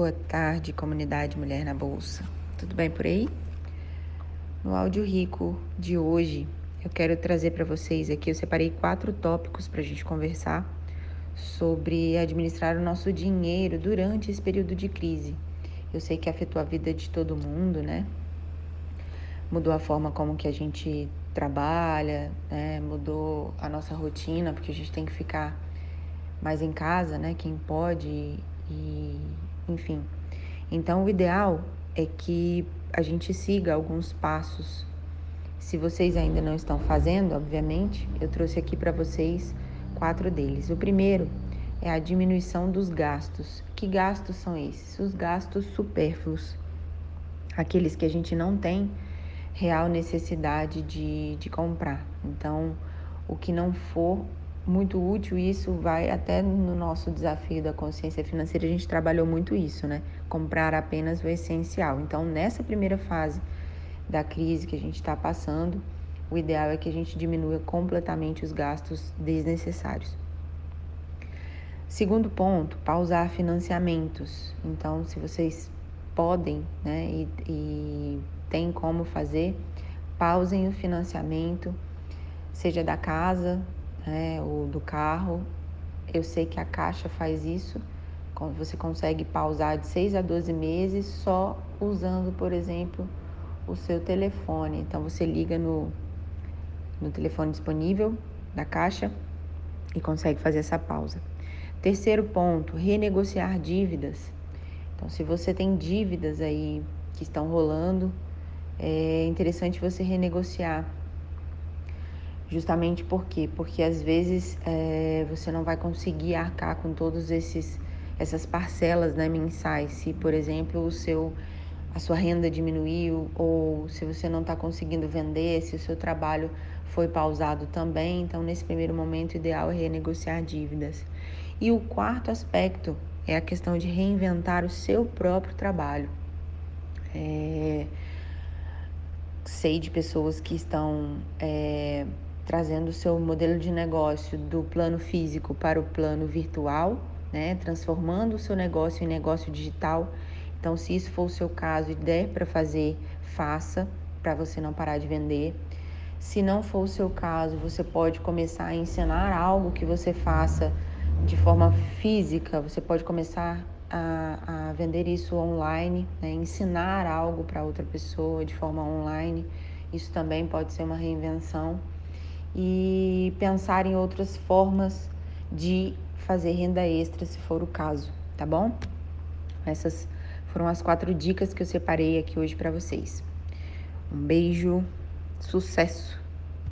Boa tarde, comunidade Mulher na Bolsa. Tudo bem por aí? No áudio rico de hoje, eu quero trazer para vocês aqui, eu separei quatro tópicos para a gente conversar sobre administrar o nosso dinheiro durante esse período de crise. Eu sei que afetou a vida de todo mundo, né? Mudou a forma como que a gente trabalha, né? Mudou a nossa rotina, porque a gente tem que ficar mais em casa, né? Quem pode e enfim. Então, o ideal é que a gente siga alguns passos. Se vocês ainda não estão fazendo, obviamente, eu trouxe aqui para vocês quatro deles. O primeiro é a diminuição dos gastos. Que gastos são esses? Os gastos supérfluos, aqueles que a gente não tem real necessidade de, de comprar. Então, o que não for muito útil e isso vai até no nosso desafio da consciência financeira, a gente trabalhou muito isso, né? Comprar apenas o essencial. Então, nessa primeira fase da crise que a gente está passando, o ideal é que a gente diminua completamente os gastos desnecessários. Segundo ponto, pausar financiamentos. Então, se vocês podem né, e, e tem como fazer, pausem o financiamento, seja da casa, né, do carro. Eu sei que a Caixa faz isso, você consegue pausar de 6 a 12 meses só usando, por exemplo, o seu telefone. Então você liga no, no telefone disponível da Caixa e consegue fazer essa pausa. Terceiro ponto, renegociar dívidas. Então, se você tem dívidas aí que estão rolando, é interessante você renegociar Justamente por quê? Porque às vezes é, você não vai conseguir arcar com todos esses essas parcelas né, mensais. Se, por exemplo, o seu a sua renda diminuiu ou se você não está conseguindo vender, se o seu trabalho foi pausado também. Então, nesse primeiro momento, o ideal é renegociar dívidas. E o quarto aspecto é a questão de reinventar o seu próprio trabalho. É, sei de pessoas que estão é, trazendo o seu modelo de negócio do plano físico para o plano virtual, né? transformando o seu negócio em negócio digital. Então, se isso for o seu caso e der para fazer, faça, para você não parar de vender. Se não for o seu caso, você pode começar a ensinar algo que você faça de forma física, você pode começar a, a vender isso online, né? ensinar algo para outra pessoa de forma online. Isso também pode ser uma reinvenção e pensar em outras formas de fazer renda extra, se for o caso, tá bom? Essas foram as quatro dicas que eu separei aqui hoje para vocês. Um beijo, sucesso!